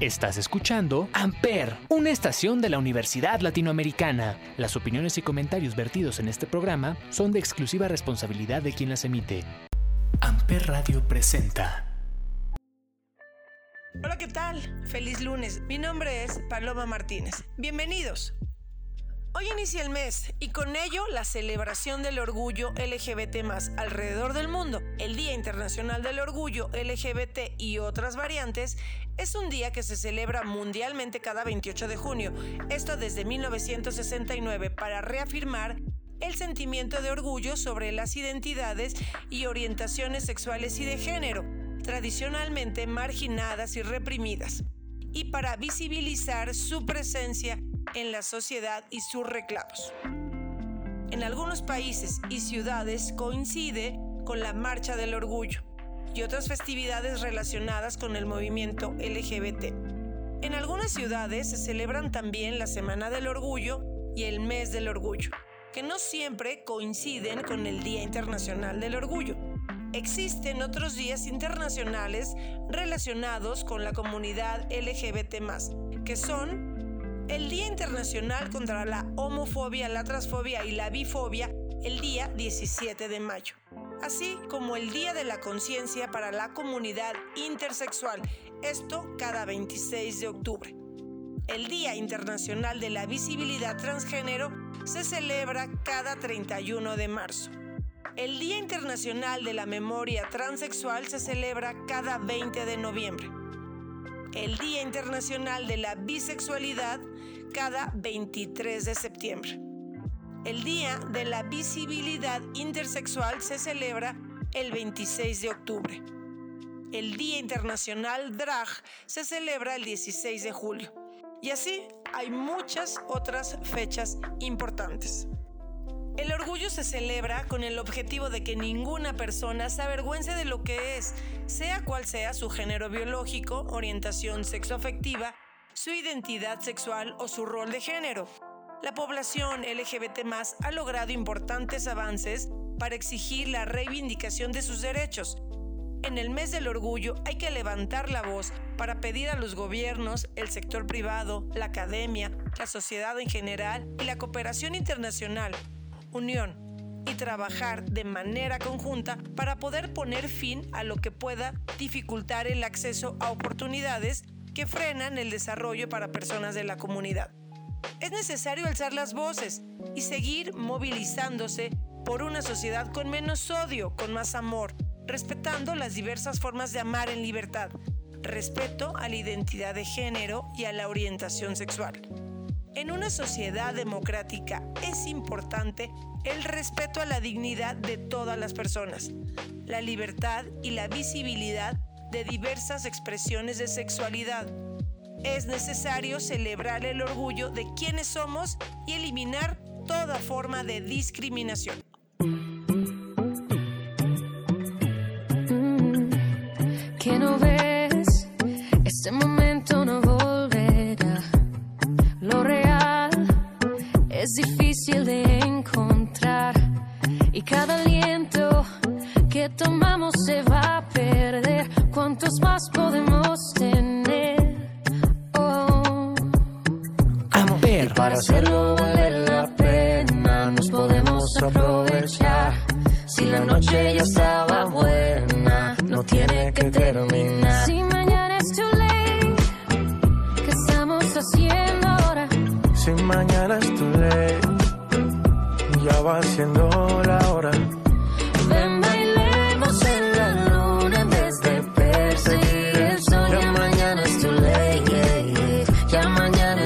Estás escuchando Amper, una estación de la Universidad Latinoamericana. Las opiniones y comentarios vertidos en este programa son de exclusiva responsabilidad de quien las emite. Amper Radio presenta. Hola, ¿qué tal? Feliz lunes. Mi nombre es Paloma Martínez. Bienvenidos. Hoy inicia el mes y con ello la celebración del orgullo LGBT alrededor del mundo. El Día Internacional del Orgullo LGBT y otras variantes es un día que se celebra mundialmente cada 28 de junio, esto desde 1969 para reafirmar el sentimiento de orgullo sobre las identidades y orientaciones sexuales y de género, tradicionalmente marginadas y reprimidas, y para visibilizar su presencia en la sociedad y sus reclamos. En algunos países y ciudades coincide con la Marcha del Orgullo y otras festividades relacionadas con el movimiento LGBT. En algunas ciudades se celebran también la Semana del Orgullo y el Mes del Orgullo, que no siempre coinciden con el Día Internacional del Orgullo. Existen otros días internacionales relacionados con la comunidad LGBT, que son el Día Internacional contra la Homofobia, la Transfobia y la Bifobia el día 17 de mayo, así como el Día de la Conciencia para la Comunidad Intersexual, esto cada 26 de octubre. El Día Internacional de la Visibilidad Transgénero se celebra cada 31 de marzo. El Día Internacional de la Memoria Transexual se celebra cada 20 de noviembre el Día Internacional de la Bisexualidad cada 23 de septiembre. El Día de la Visibilidad Intersexual se celebra el 26 de octubre. El Día Internacional Drag se celebra el 16 de julio. Y así hay muchas otras fechas importantes. El orgullo se celebra con el objetivo de que ninguna persona se avergüence de lo que es, sea cual sea su género biológico, orientación sexoafectiva, su identidad sexual o su rol de género. La población LGBT ha logrado importantes avances para exigir la reivindicación de sus derechos. En el mes del orgullo hay que levantar la voz para pedir a los gobiernos, el sector privado, la academia, la sociedad en general y la cooperación internacional unión y trabajar de manera conjunta para poder poner fin a lo que pueda dificultar el acceso a oportunidades que frenan el desarrollo para personas de la comunidad. Es necesario alzar las voces y seguir movilizándose por una sociedad con menos odio, con más amor, respetando las diversas formas de amar en libertad, respeto a la identidad de género y a la orientación sexual. En una sociedad democrática es importante el respeto a la dignidad de todas las personas, la libertad y la visibilidad de diversas expresiones de sexualidad. Es necesario celebrar el orgullo de quienes somos y eliminar toda forma de discriminación. ¿Qué no ves? Este momento no es difícil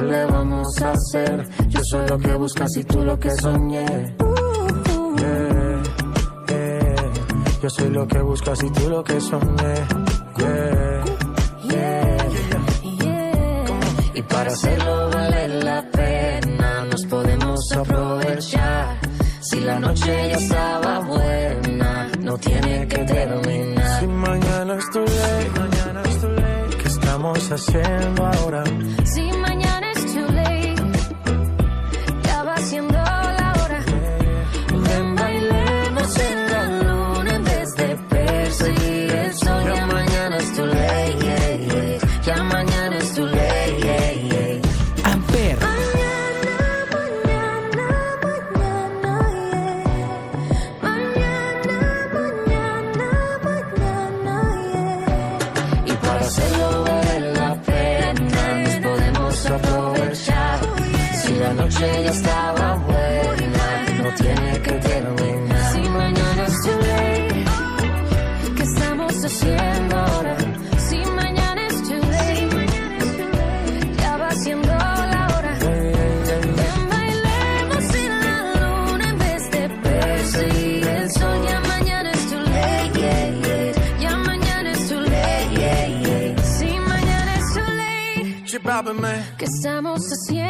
¿qué le vamos a hacer? Yo soy lo que buscas y tú lo que soñé. Yo soy lo que buscas y tú lo que soñé. Yeah, yeah, yeah. para hacerlo vale la pena nos podemos aprovechar. Si la noche ya estaba buena, no tiene que terminar. Si mañana mañana estoy late, ¿qué estamos haciendo ahora? Si noche ya estaba buena, no tiene que terminar. Si mañana es too late, ¿qué estamos haciendo ahora? Si mañana es too late, ya va siendo la hora. Ven, bailemos en la luna en vez de perseguir el sol. Ya mañana es too late, yeah, yeah. ya mañana es too late. Yeah, yeah. Si mañana es too late. ¿qué estamos haciendo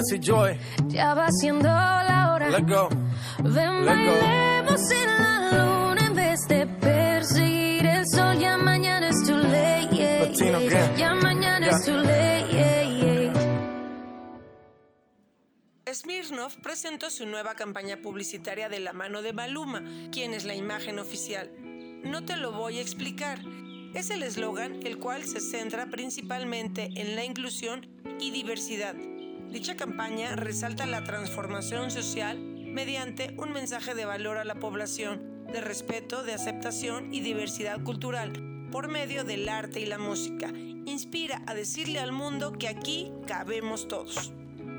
Jesse Joy, ya va siendo la hora. let go. Ven, Let go. bailemos en la luna en vez de perseguir el sol. Ya mañana es too late, yeah, Latino yeah. Ya mañana Ya. es too late, yeah, yeah. Smirnoff presentó su nueva campaña publicitaria de la mano de Maluma, quien es la imagen oficial. No te lo voy a explicar. Es el eslogan el cual se centra principalmente en la inclusión y diversidad. Dicha campaña resalta la transformación social mediante un mensaje de valor a la población, de respeto, de aceptación y diversidad cultural, por medio del arte y la música. Inspira a decirle al mundo que aquí cabemos todos.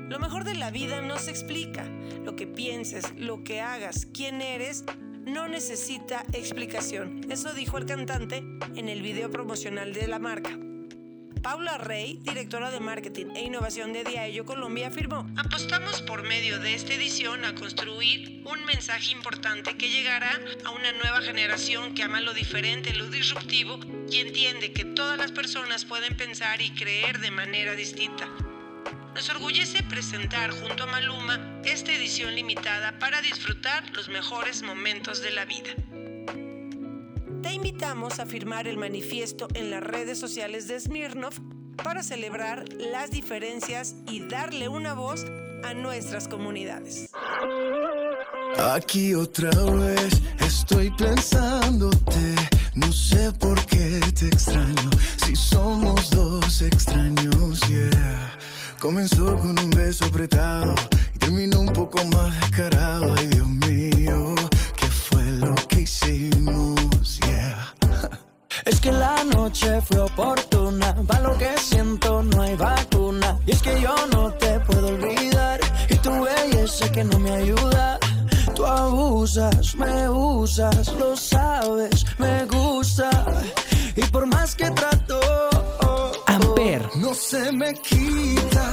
Lo mejor de la vida no se explica. Lo que pienses, lo que hagas, quién eres, no necesita explicación. Eso dijo el cantante en el video promocional de la marca. Paula Rey, directora de marketing e innovación de Diageo Colombia, afirmó: Apostamos por medio de esta edición a construir un mensaje importante que llegará a una nueva generación que ama lo diferente, lo disruptivo y entiende que todas las personas pueden pensar y creer de manera distinta. Nos orgullece presentar junto a Maluma esta edición limitada para disfrutar los mejores momentos de la vida. Te invitamos a firmar el manifiesto en las redes sociales de Smirnoff para celebrar las diferencias y darle una voz a nuestras comunidades. Aquí otra vez estoy pensándote. No sé por qué te extraño. Si somos dos extraños, yeah. Comenzó con un beso apretado y terminó un poco más descarado. Ay, Dios mío, ¿qué fue lo que hicimos? Es que la noche fue oportuna, para lo que siento no hay vacuna. Y es que yo no te puedo olvidar, y tu belleza que no me ayuda. Tú abusas, me usas, lo sabes, me gusta. Y por más que trato, Amper, No se me quita,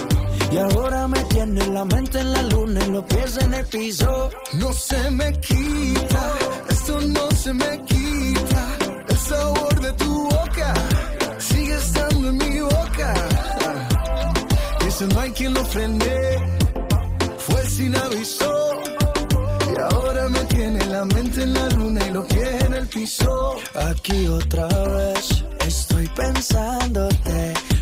Y ahora me tiene la mente en la luna y los pies en el piso. No se me quita, esto no se me quita. El sabor de tu boca sigue estando en mi boca. Y eso no hay quien lo frene. Fue sin aviso. Y ahora me tiene la mente en la luna y los pies en el piso. Aquí otra vez estoy pensándote.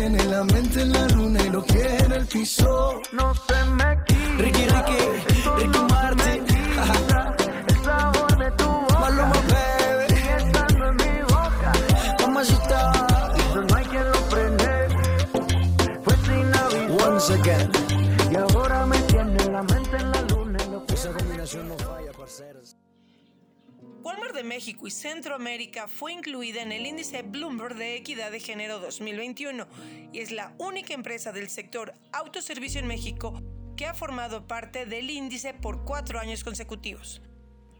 Tiene la mente en la luna y lo quiere en el piso. No se me quita. Ricky, Ricky, Ricky Walmart de México y Centroamérica fue incluida en el índice Bloomberg de Equidad de Género 2021 y es la única empresa del sector autoservicio en México que ha formado parte del índice por cuatro años consecutivos.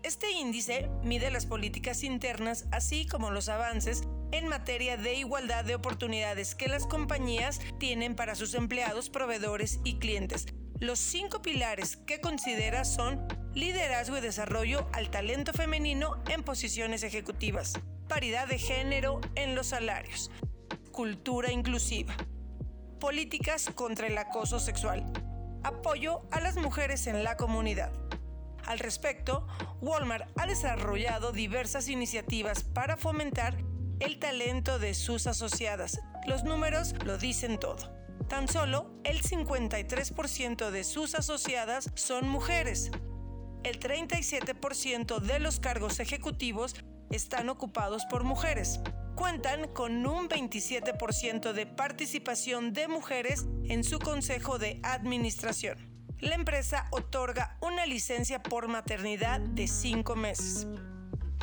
Este índice mide las políticas internas así como los avances en materia de igualdad de oportunidades que las compañías tienen para sus empleados, proveedores y clientes. Los cinco pilares que considera son liderazgo y desarrollo al talento femenino en posiciones ejecutivas, paridad de género en los salarios, cultura inclusiva, políticas contra el acoso sexual, apoyo a las mujeres en la comunidad. Al respecto, Walmart ha desarrollado diversas iniciativas para fomentar el talento de sus asociadas. Los números lo dicen todo. Tan solo el 53% de sus asociadas son mujeres. El 37% de los cargos ejecutivos están ocupados por mujeres. Cuentan con un 27% de participación de mujeres en su consejo de administración. La empresa otorga una licencia por maternidad de 5 meses.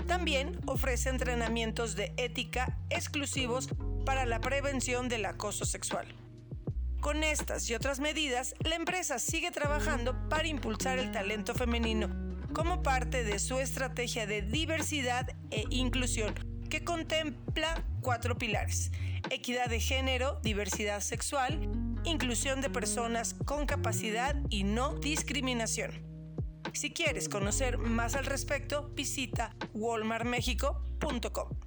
También ofrece entrenamientos de ética exclusivos para la prevención del acoso sexual. Con estas y otras medidas, la empresa sigue trabajando para impulsar el talento femenino como parte de su estrategia de diversidad e inclusión, que contempla cuatro pilares. Equidad de género, diversidad sexual, inclusión de personas con capacidad y no discriminación. Si quieres conocer más al respecto, visita walmartmexico.com.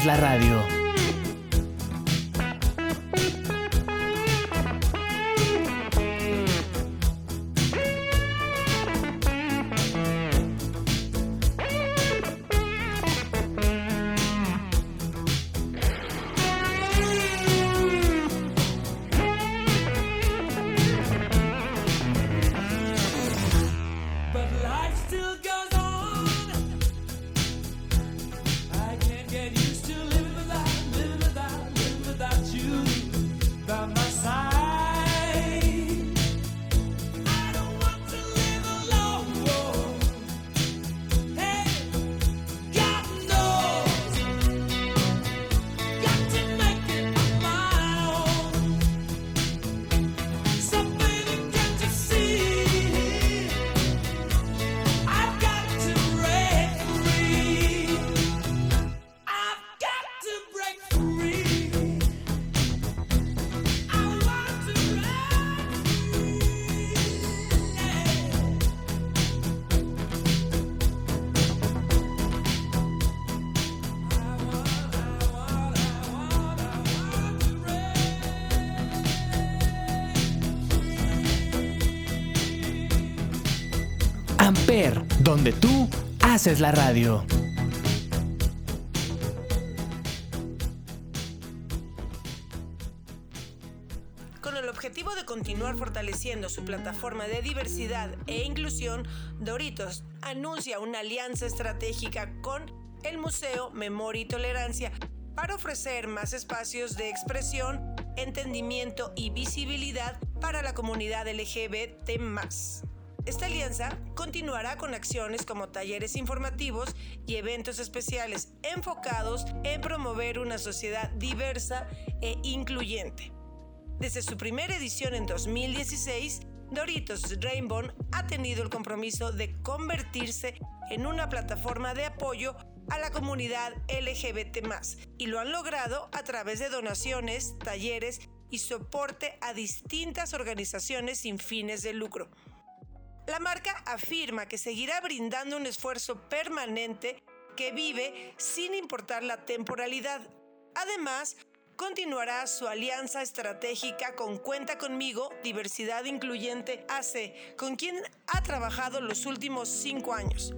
Haces la radio. Donde tú haces la radio. Con el objetivo de continuar fortaleciendo su plataforma de diversidad e inclusión, Doritos anuncia una alianza estratégica con el Museo Memoria y Tolerancia para ofrecer más espacios de expresión, entendimiento y visibilidad para la comunidad LGBT+. Esta alianza continuará con acciones como talleres informativos y eventos especiales enfocados en promover una sociedad diversa e incluyente. Desde su primera edición en 2016, Doritos Rainbow ha tenido el compromiso de convertirse en una plataforma de apoyo a la comunidad LGBT+, y lo han logrado a través de donaciones, talleres y soporte a distintas organizaciones sin fines de lucro. La marca afirma que seguirá brindando un esfuerzo permanente que vive sin importar la temporalidad. Además, continuará su alianza estratégica con Cuenta conmigo, Diversidad Incluyente AC, con quien ha trabajado los últimos cinco años.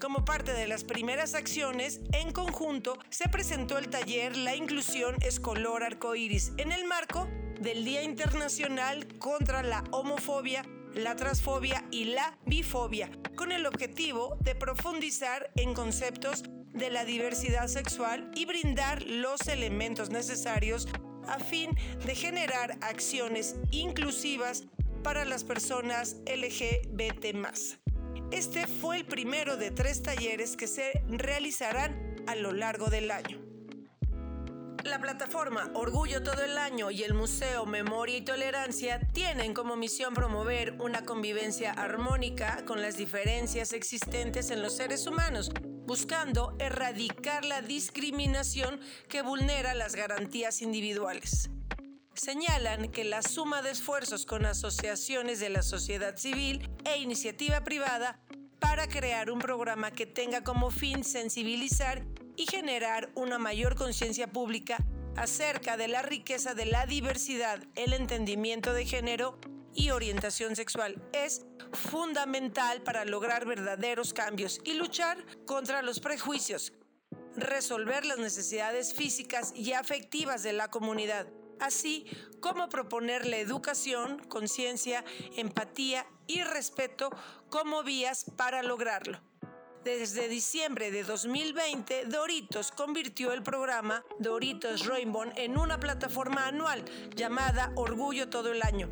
Como parte de las primeras acciones, en conjunto se presentó el taller La Inclusión Escolar Arcoíris en el marco del Día Internacional contra la Homofobia, la Transfobia y la Bifobia, con el objetivo de profundizar en conceptos de la diversidad sexual y brindar los elementos necesarios a fin de generar acciones inclusivas para las personas LGBT+. Este fue el primero de tres talleres que se realizarán a lo largo del año. La plataforma Orgullo todo el año y el Museo Memoria y Tolerancia tienen como misión promover una convivencia armónica con las diferencias existentes en los seres humanos, buscando erradicar la discriminación que vulnera las garantías individuales. Señalan que la suma de esfuerzos con asociaciones de la sociedad civil e iniciativa privada para crear un programa que tenga como fin sensibilizar y generar una mayor conciencia pública acerca de la riqueza de la diversidad, el entendimiento de género y orientación sexual es fundamental para lograr verdaderos cambios y luchar contra los prejuicios, resolver las necesidades físicas y afectivas de la comunidad, así como proponer la educación, conciencia, empatía y respeto como vías para lograrlo. Desde diciembre de 2020, Doritos convirtió el programa Doritos Rainbow en una plataforma anual llamada Orgullo todo el año,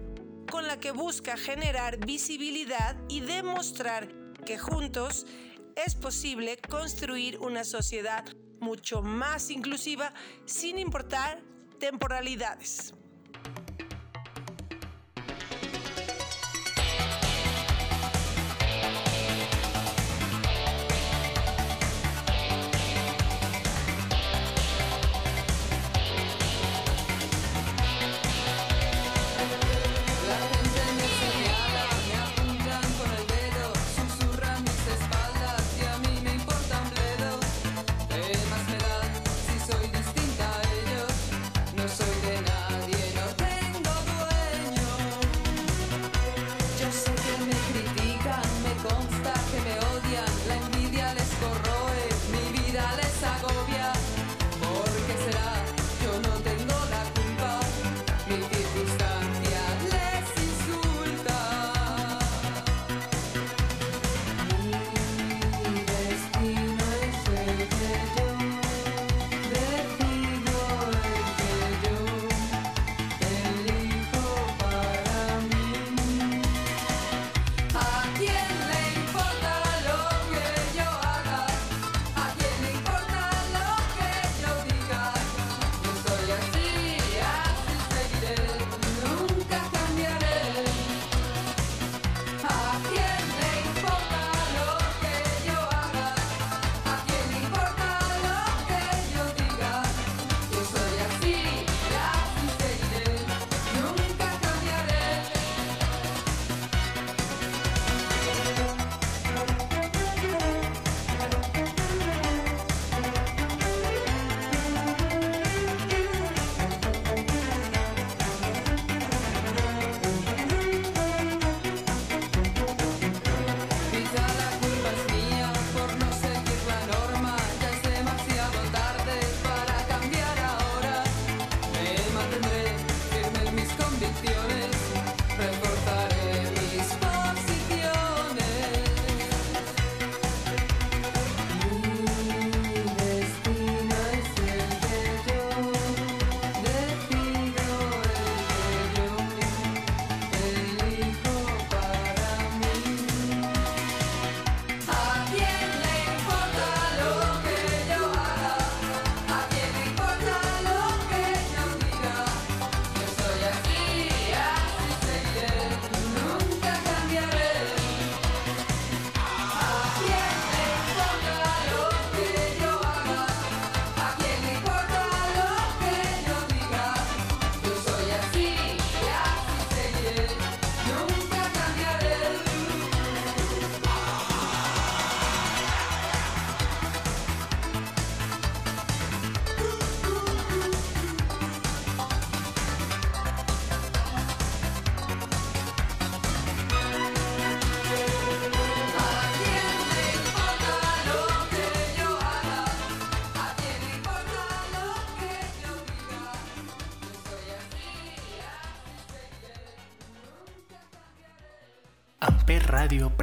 con la que busca generar visibilidad y demostrar que juntos es posible construir una sociedad mucho más inclusiva sin importar temporalidades.